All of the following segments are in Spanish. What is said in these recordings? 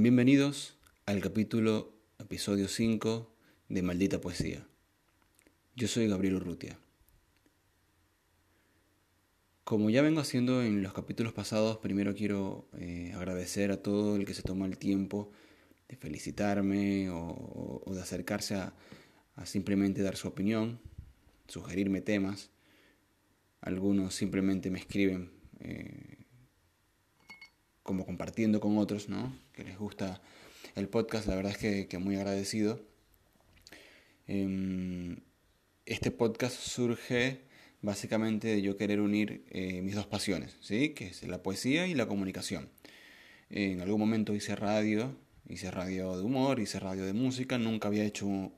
Bienvenidos al capítulo, episodio 5 de Maldita Poesía. Yo soy Gabriel Urrutia. Como ya vengo haciendo en los capítulos pasados, primero quiero eh, agradecer a todo el que se toma el tiempo de felicitarme o, de acercarse a, simplemente dar su opinión, sugerirme temas. Algunos simplemente me escriben eh, como compartiendo con otros, ¿no? Que les gusta el podcast, la verdad es que, muy agradecido. Em, este podcast surge básicamente de yo querer unir eh, mis dos pasiones, ¿sí? Que es la poesía y la comunicación. En algún momento hice radio, hice radio de humor, hice radio de música, nunca había hecho un,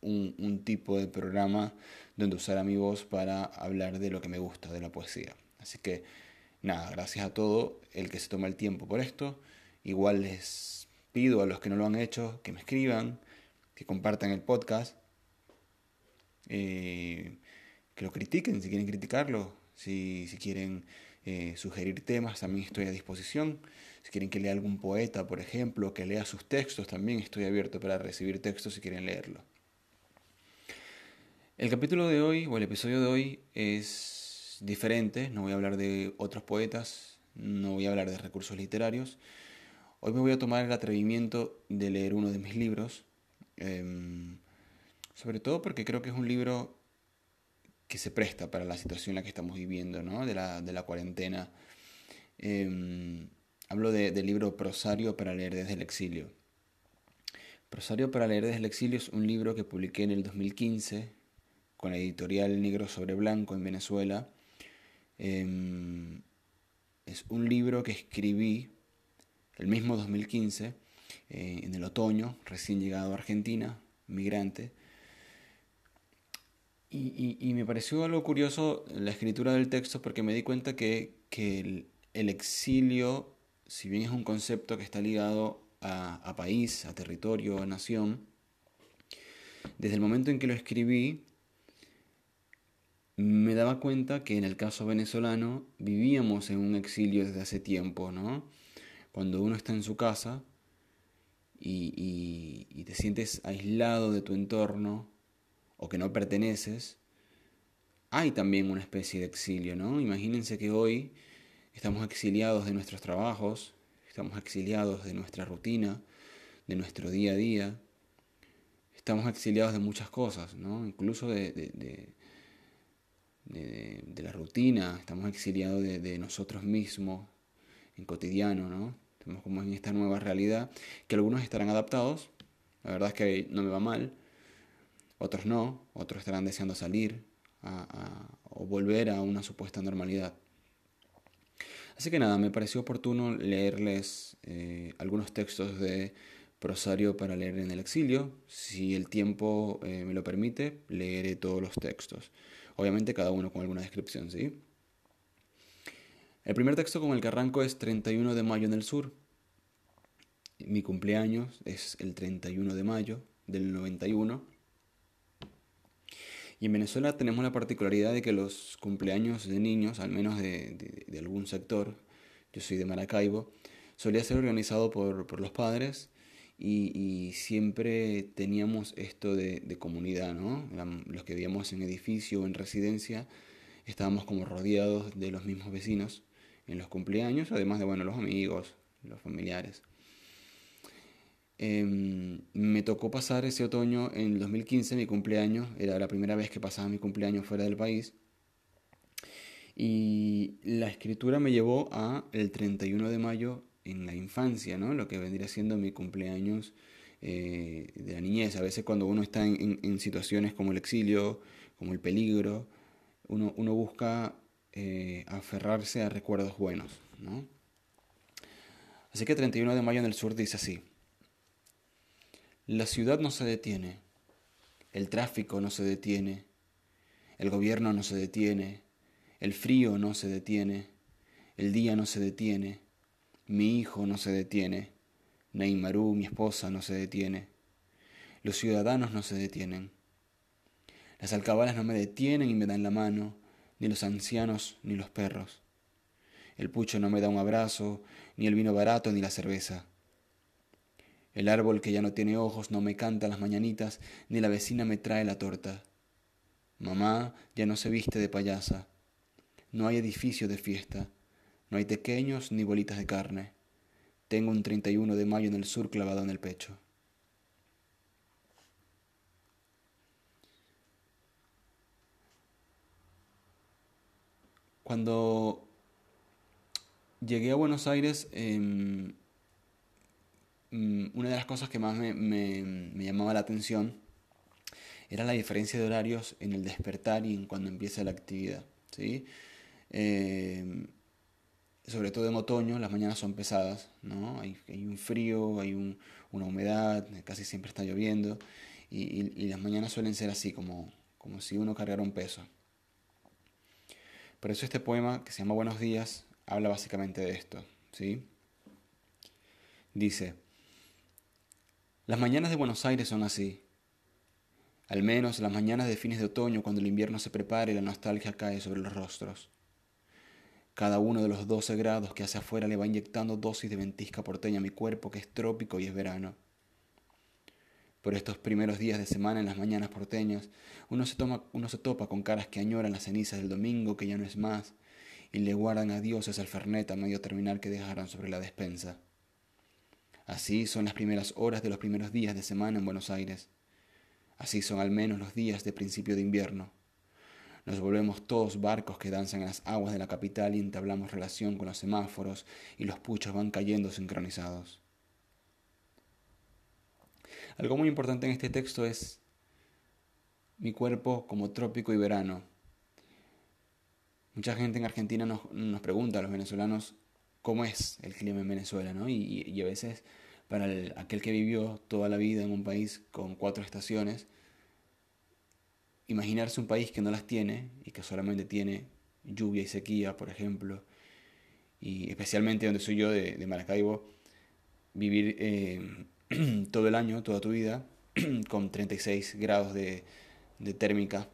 un tipo de programa donde usara mi voz para hablar de lo que me gusta, de la poesía. Así que nada, gracias a todo el que se toma el tiempo por esto. Igual les pido a los que no lo han hecho que me escriban, que compartan el podcast, eh, que lo critiquen si quieren criticarlo, si, si quieren eh, sugerir temas, también estoy a disposición. Si quieren que lea algún poeta, por ejemplo, que lea sus textos, también estoy abierto para recibir textos si quieren leerlo. El capítulo de hoy, o el episodio de hoy, es no voy a hablar de otros poetas, no voy a hablar de recursos literarios. Hoy me voy a tomar el atrevimiento de leer uno de mis libros, em, sobre todo porque creo que es un libro que se presta para la situación en la que estamos viviendo, ¿no? de, la, de la cuarentena. Em, hablo del libro Prosario para leer desde el exilio. Prosario para leer desde el exilio es un libro que publiqué en el 2015 con la editorial Negro sobre Blanco en Venezuela Em, es un libro que escribí el mismo 2015, eh, en el otoño, recién llegado a Argentina, migrante. Y, me pareció algo curioso la escritura del texto porque me di cuenta que, el, exilio, si bien es un concepto que está ligado a país, a territorio, a nación, desde el momento en que lo escribí, me daba cuenta que en el caso venezolano vivíamos en un exilio desde hace tiempo, ¿no? Cuando uno está en su casa y, te sientes aislado de tu entorno o que no perteneces, hay también una especie de exilio, ¿no? Imagínense que hoy estamos exiliados de nuestros trabajos, estamos exiliados de nuestra rutina, de nuestro día a día, estamos exiliados de muchas cosas, ¿no? Incluso de, la rutina, estamos exiliados de, nosotros mismos en cotidiano, ¿no? Estamos como en esta nueva realidad que algunos estarán adaptados, la verdad es que no me va mal, otros no, otros estarán deseando salir o volver a una supuesta normalidad. Así que nada, me pareció oportuno leerles eh, algunos textos de Prosario para leer en el exilio. Si el tiempo eh, me lo permite, leeré todos los textos. Obviamente cada uno con alguna descripción, ¿sí? El primer texto con el que arranco es 31 de mayo en el sur. Mi cumpleaños es el 31 de mayo del 91. Y en Venezuela tenemos la particularidad de que los cumpleaños de niños, al menos de, algún sector, yo soy de Maracaibo, solía ser organizado por, por los padres y, siempre teníamos esto de, comunidad, ¿no? Los que vivíamos en edificio o en residencia estábamos como rodeados de los mismos vecinos en los cumpleaños, además de, bueno, los amigos, los familiares. Em, me tocó pasar ese otoño en el 2015, mi cumpleaños, era la primera vez que pasaba mi cumpleaños fuera del país. Y la escritura me llevó a el 31 de mayo en la infancia, ¿no? Lo que vendría siendo mi cumpleaños eh, de la niñez. A veces cuando uno está en, situaciones como el exilio, como el peligro, uno, busca eh, aferrarse a recuerdos buenos, ¿no? Así que 31 de mayo en el sur dice así. La ciudad no se detiene, el tráfico no se detiene, el gobierno no se detiene, el frío no se detiene, el día no se detiene, mi hijo no se detiene, Neymarú, mi esposa, no se detiene. Los ciudadanos no se detienen. Las alcabalas no me detienen y me dan la mano, ni los ancianos ni los perros. El pucho no me da un abrazo, ni el vino barato ni la cerveza. El árbol que ya no tiene ojos no me canta las mañanitas, ni la vecina me trae la torta. Mamá ya no se viste de payasa. No hay edificio de fiesta. No hay pequeños ni bolitas de carne. Tengo un 31 de mayo en el sur clavado en el pecho. Cuando llegué a Buenos Aires, em, mm, una de las cosas que más me, llamaba la atención era la diferencia de horarios en el despertar y en cuando empieza la actividad. ¿sí? Em, sobre todo en otoño, las mañanas son pesadas, ¿no? Hay, un frío, hay una humedad, casi siempre está lloviendo, y, las mañanas suelen ser así, como, como si uno cargara un peso. Por eso este poema, que se llama Buenos días, habla básicamente de esto, ¿sí? Dice, las mañanas de Buenos Aires son así, al menos las mañanas de fines de otoño cuando el invierno se prepara y la nostalgia cae sobre los rostros. Cada uno de los 12 grados que hace afuera le va inyectando dosis de ventisca porteña a mi cuerpo que es trópico y es verano. Por estos primeros días de semana en las mañanas porteñas, uno se, toma, uno se topa con caras que añoran las cenizas del domingo que ya no es más, y le guardan a dioses al fernet a medio terminal que dejaron sobre la despensa. Así son las primeras horas de los primeros días de semana en Buenos Aires. Así son al menos los días de principio de invierno. Nos volvemos todos barcos que danzan en las aguas de la capital y entablamos relación con los semáforos y los puchos van cayendo sincronizados. Algo muy importante en este texto es mi cuerpo como trópico y verano. Mucha gente en Argentina nos, pregunta a los venezolanos cómo es el clima en Venezuela, ¿no? Y, a veces para aquel que vivió toda la vida en un país con cuatro estaciones, imaginarse un país que no las tiene y que solamente tiene lluvia y sequía, por ejemplo, y especialmente donde soy yo de, Maracaibo, vivir eh, todo el año, toda tu vida, con 36 grados de, térmica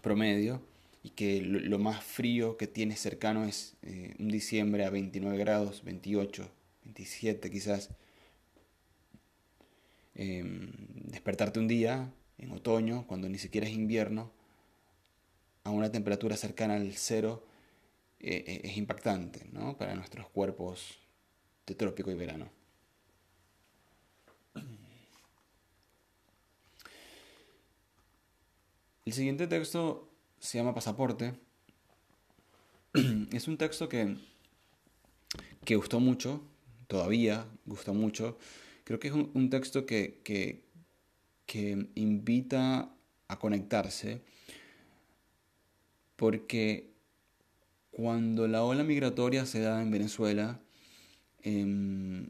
promedio y que lo, más frío que tienes cercano es eh, un diciembre a 29 grados, 28, 27 quizás. Em, despertarte un día en otoño, cuando ni siquiera es invierno, a una temperatura cercana al cero, eh, eh, es impactante ¿no? para nuestros cuerpos de trópico y verano. El siguiente texto se llama Pasaporte. Es un texto que, que gustó mucho, todavía gustó mucho. Creo que es un, texto que, que, invita a conectarse porque cuando la ola migratoria se da en Venezuela, em,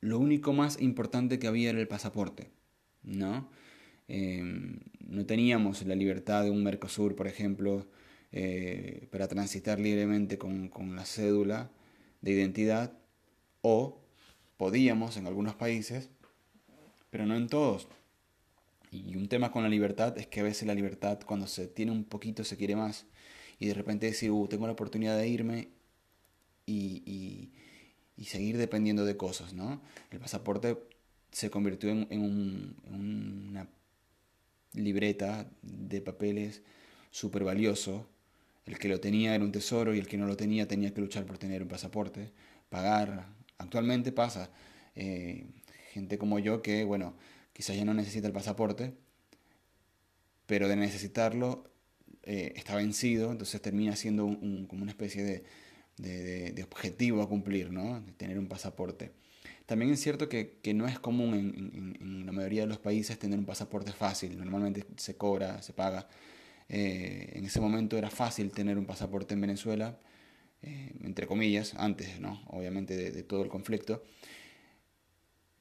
lo único más importante que había era el pasaporte, ¿no? Em, no teníamos la libertad de un Mercosur, por ejemplo, eh, para transitar libremente con, la cédula de identidad, o podíamos en algunos países, pero no en todos. Y un tema con la libertad es que a veces la libertad, cuando se tiene un poquito, se quiere más. Y de repente decir, uh, tengo la oportunidad de irme y, y, seguir dependiendo de cosas, ¿no? El pasaporte se convirtió en, un, en una libreta de papeles súper valioso. El que lo tenía era un tesoro y el que no lo tenía tenía que luchar por tener un pasaporte, pagar. Actualmente pasa. Eh, gente como yo que, bueno, quizás ya no necesita el pasaporte, pero de necesitarlo eh, está vencido, entonces termina siendo como una especie de, de, objetivo a cumplir, ¿no? De tener un pasaporte. También es cierto que, no es común en, la mayoría de los países tener un pasaporte fácil. Normalmente se cobra, se paga. Eh, en ese momento era fácil tener un pasaporte en Venezuela, eh, entre comillas, antes, ¿no? Obviamente de, todo el conflicto.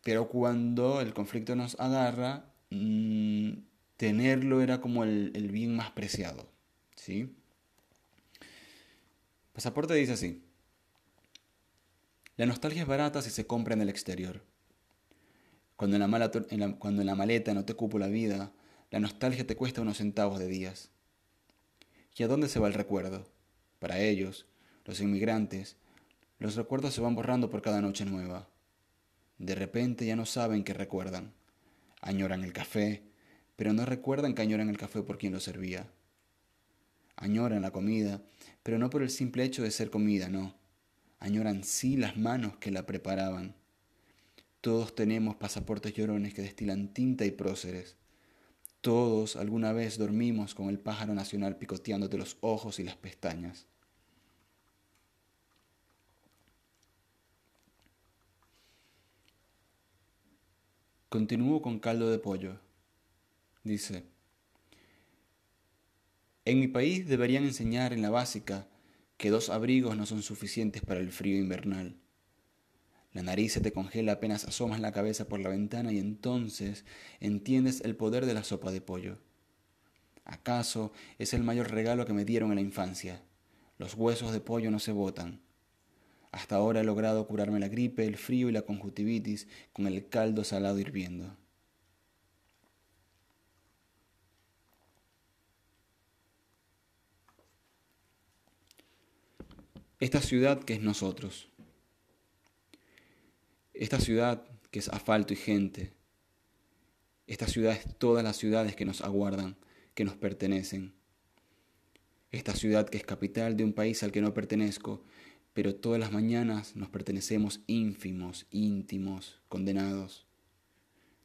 Pero cuando el conflicto nos agarra, mm, tenerlo era como el, bien más preciado. ¿sí? Pasaporte dice así. La nostalgia es barata si se compra en el exterior. Cuando en la, cuando en la maleta no te cupo la vida, la nostalgia te cuesta unos centavos de días. ¿Y a dónde se va el recuerdo? Para ellos, los inmigrantes, los recuerdos se van borrando por cada noche nueva. De repente ya no saben qué recuerdan. Añoran el café, pero no recuerdan que añoran el café por quien lo servía. Añoran la comida, pero no por el simple hecho de ser comida, no. Añoran sí las manos que la preparaban. Todos tenemos pasaportes llorones que destilan tinta y próceres. Todos alguna vez dormimos con el pájaro nacional picoteándote los ojos y las pestañas. Continúo con caldo de pollo. Dice, en mi país deberían enseñar en la básica que dos abrigos no son suficientes para el frío invernal. La nariz se te congela apenas asomas la cabeza por la ventana y entonces entiendes el poder de la sopa de pollo. ¿Acaso es el mayor regalo que me dieron en la infancia? Los huesos de pollo no se botan. Hasta ahora he logrado curarme la gripe, el frío y la conjuntivitis con el caldo salado hirviendo. Esta ciudad que es nosotros. Esta ciudad que es asfalto y gente. Esta ciudad es todas las ciudades que nos aguardan, que nos pertenecen. Esta ciudad que es capital de un país al que no pertenezco, pero todas las mañanas nos pertenecemos ínfimos, íntimos, condenados.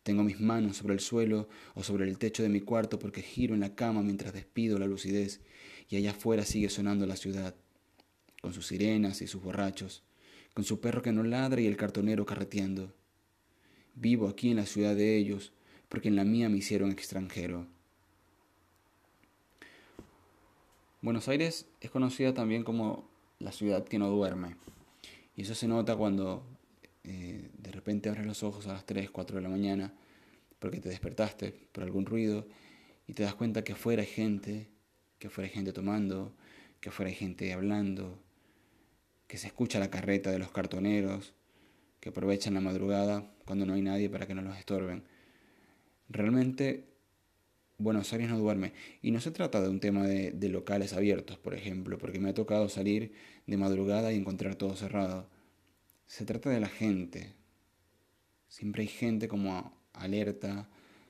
Tengo mis manos sobre el suelo o sobre el techo de mi cuarto porque giro en la cama mientras despido la lucidez y allá afuera sigue sonando la ciudad, con sus sirenas y sus borrachos, con su perro que no ladra y el cartonero carreteando. Vivo aquí en la ciudad de ellos porque en la mía me hicieron extranjero. Buenos Aires es conocida también como la ciudad que no duerme. Y eso se nota cuando eh, de repente abres los ojos a las 3, 4 de la mañana porque te despertaste por algún ruido y te das cuenta que afuera hay gente, que afuera hay gente tomando, que afuera hay gente hablando, que se escucha la carreta de los cartoneros, que aprovechan la madrugada cuando no hay nadie para que no los estorben. Realmente Buenos Aires no duerme. Y no se trata de un tema de, locales abiertos, por ejemplo, porque me ha tocado salir de madrugada y encontrar todo cerrado. Se trata de la gente. Siempre hay gente como alerta,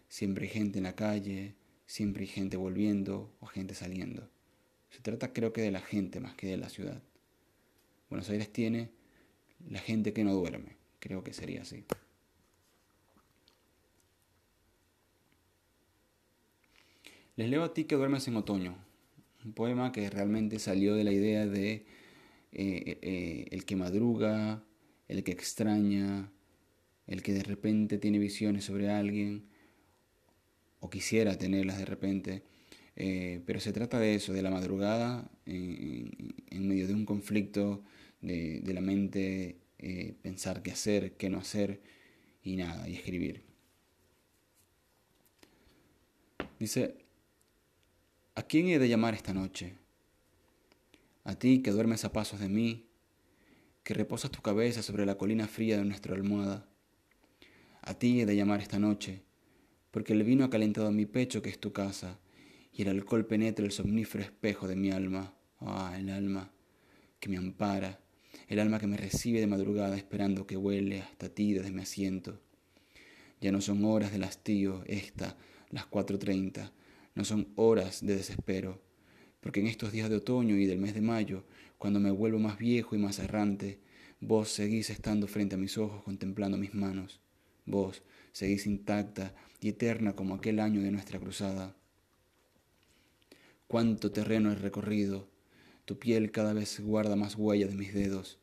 siempre hay gente en la calle, siempre hay gente volviendo o gente saliendo. Se trata creo que de la gente más que de la ciudad. Buenos Aires tiene la gente que no duerme, creo que sería así. Les leo a ti que duermes en otoño, un poema que realmente salió de la idea de eh, eh, eh, el que madruga, el que extraña, el que de repente tiene visiones sobre alguien, o quisiera tenerlas de repente, pero se trata de eso, de la madrugada en, medio de un conflicto de, de la mente, pensar qué hacer, qué no hacer y nada, y escribir. Dice, ¿A quién he de llamar esta noche? A ti que duermes a pasos de mí, que reposas tu cabeza sobre la colina fría de nuestra almohada. A ti he de llamar esta noche, porque el vino ha calentado mi pecho que es tu casa, y el alcohol penetra el somnífero espejo de mi alma. Ah, el alma que me ampara, el alma que me recibe de madrugada esperando que huele hasta ti desde mi asiento. Ya no son horas de hastío, esta, las cuatro treinta, no son horas de desespero, porque en estos días de otoño y del mes de mayo, cuando me vuelvo más viejo y más errante, vos seguís estando frente a mis ojos contemplando mis manos, vos seguís intacta y eterna como aquel año de nuestra cruzada. Cuánto terreno he recorrido, tu piel cada vez guarda más huellas de mis dedos,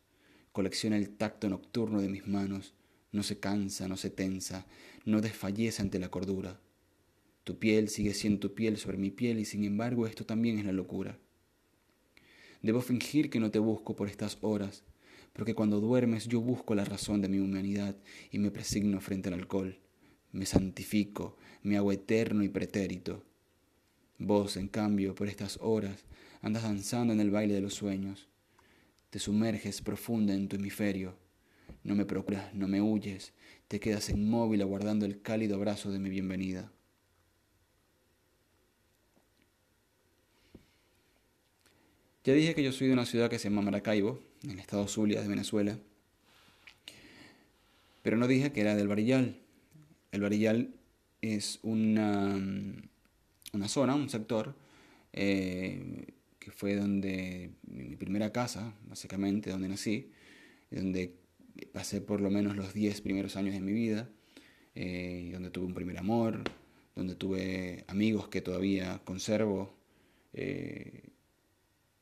colecciona el tacto nocturno de mis manos, no se cansa, no se tensa, no desfallece ante la cordura. Tu piel sigue siendo tu piel sobre mi piel y sin embargo esto también es la locura. Debo fingir que no te busco por estas horas, porque cuando duermes yo busco la razón de mi humanidad y me presigno frente al alcohol. Me santifico, me hago eterno y pretérito. Vos, en cambio, por estas horas andas danzando en el baile de los sueños. Te sumerges profunda en tu hemisferio. No me procuras, no me huyes, te quedas inmóvil aguardando el cálido abrazo de mi bienvenida. Ya dije que yo soy de una ciudad que se llama Maracaibo, en el estado Zulia de Venezuela. Pero no dije que era del Barillal. El Barillal es una, una zona, un sector, eh, que fue donde mi primera casa, básicamente, donde nací, donde pasé por lo menos los 10 primeros años de mi vida, eh, donde tuve un primer amor, donde tuve amigos que todavía conservo, eh,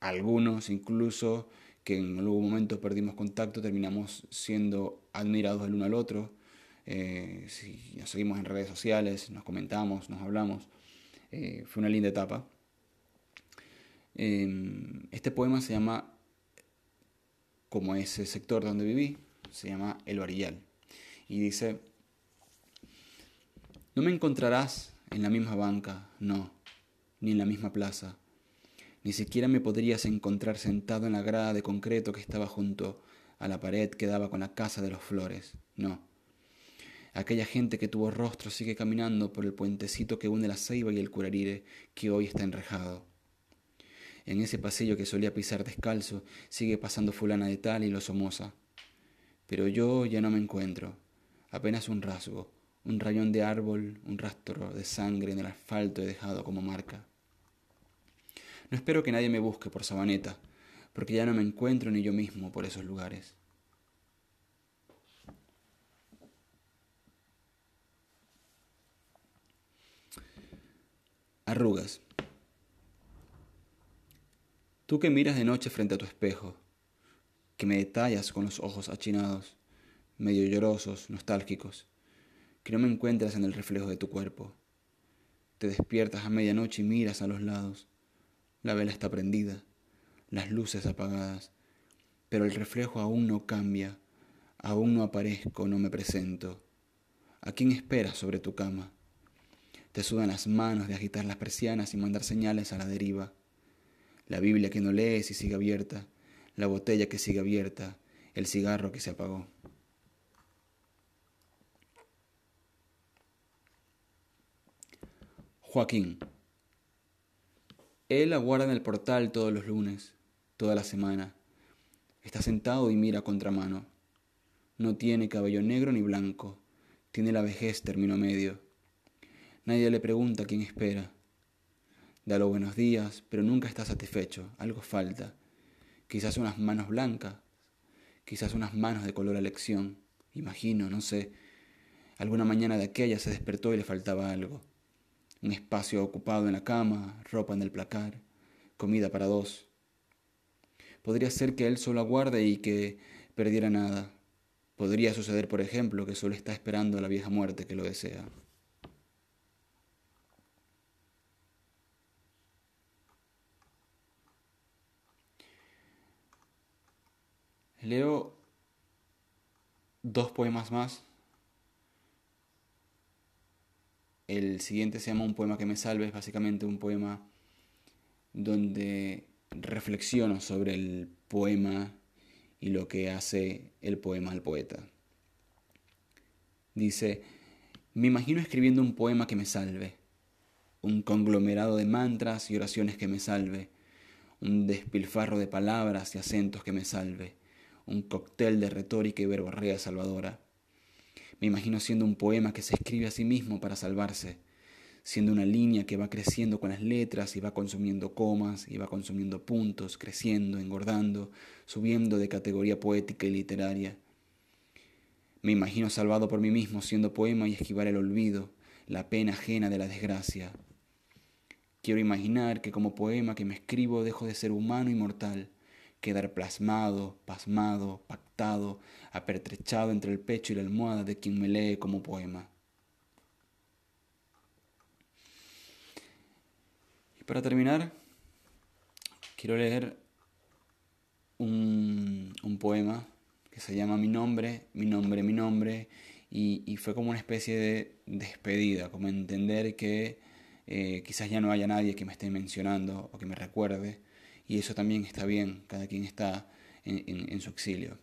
algunos incluso que en algún momento perdimos contacto, terminamos siendo admirados el uno al otro, eh, nos seguimos en redes sociales, nos comentamos, nos hablamos, fue una linda etapa. Em, este poema se llama, como ese sector donde viví, se llama El Varillal. Y dice, no me encontrarás en la misma banca, no, ni en la misma plaza. Ni siquiera me podrías encontrar sentado en la grada de concreto que estaba junto a la pared que daba con la casa de los flores, no. Aquella gente que tuvo rostro sigue caminando por el puentecito que une la ceiba y el curarire que hoy está enrejado. En ese pasillo que solía pisar descalzo sigue pasando fulana de tal y lo somoza. Pero yo ya no me encuentro, apenas un rasgo, un rayón de árbol, un rastro de sangre en el asfalto he dejado como marca. No espero que nadie me busque por Sabaneta, porque ya no me encuentro ni yo mismo por esos lugares. Arrugas. Tú que miras de noche frente a tu espejo, que me detallas con los ojos achinados, medio llorosos, nostálgicos, que no me encuentras en el reflejo de tu cuerpo. Te despiertas a medianoche y miras a los lados. La vela está prendida, las luces apagadas, pero el reflejo aún no cambia, aún no aparezco, no me presento. ¿A quién esperas sobre tu cama? Te sudan las manos de agitar las persianas y mandar señales a la deriva. La Biblia que no lees y sigue abierta, la botella que sigue abierta, el cigarro que se apagó. Joaquín. Él aguarda en el portal todos los lunes, toda la semana. Está sentado y mira contramano. No tiene cabello negro ni blanco. Tiene la vejez término medio. Nadie le pregunta quién espera. Da los buenos días, pero nunca está satisfecho. Algo falta. Quizás unas manos blancas. Quizás unas manos de color a elección. Imagino, no sé. Alguna mañana de aquella se despertó y le faltaba algo un espacio ocupado en la cama, ropa en el placar, comida para dos. Podría ser que él solo aguarde y que perdiera nada. Podría suceder, por ejemplo, que solo está esperando a la vieja muerte que lo desea. Leo dos poemas más El siguiente se llama Un poema que me salve, es básicamente un poema donde reflexiono sobre el poema y lo que hace el poema al poeta. Dice, me imagino escribiendo un poema que me salve, un conglomerado de mantras y oraciones que me salve, un despilfarro de palabras y acentos que me salve, un cóctel de retórica y verborrea salvadora me imagino siendo un poema que se escribe a sí mismo para salvarse, siendo una línea que va creciendo con las letras y va consumiendo comas y va consumiendo puntos, creciendo, engordando, subiendo de categoría poética y literaria. Me imagino salvado por mí mismo siendo poema y esquivar el olvido, la pena ajena de la desgracia. Quiero imaginar que como poema que me escribo dejo de ser humano y mortal, quedar plasmado, pasmado, pactado, apertrechado entre el pecho y la almohada de quien me lee como poema. Y para terminar, quiero leer un, poema que se llama Mi nombre, mi nombre, mi nombre, y, fue como una especie de despedida, como entender que eh, quizás ya no haya nadie que me esté mencionando o que me recuerde, y eso también está bien, cada quien está en su exilio.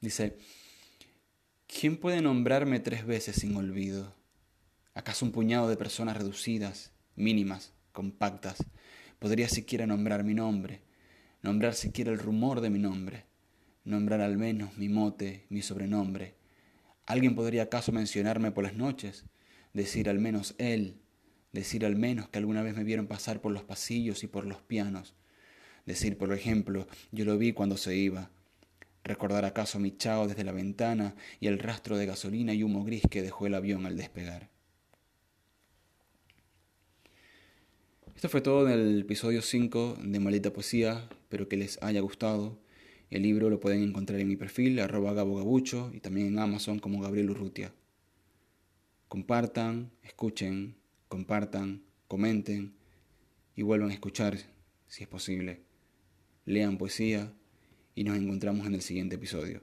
Dice, ¿quién puede nombrarme tres veces sin olvido? ¿Acaso un puñado de personas reducidas, mínimas, compactas, podría siquiera nombrar mi nombre, nombrar siquiera el rumor de mi nombre, nombrar al menos mi mote, mi sobrenombre, ¿Alguien podría acaso mencionarme por las noches? Decir al menos él, decir al menos que alguna vez me vieron pasar por los pasillos y por los pianos. Decir, por ejemplo, yo lo vi cuando se iba. Recordar acaso mi chao desde la ventana y el rastro de gasolina y humo gris que dejó el avión al despegar. Esto fue todo en el episodio 5 de Maldita Poesía. Espero que les haya gustado. El libro lo pueden encontrar en mi perfil, arroba gabogabucho, y también en Amazon como Gabriel Urrutia. Compartan, escuchen, compartan, comenten y vuelvan a escuchar si es posible. Lean poesía y nos encontramos en el siguiente episodio.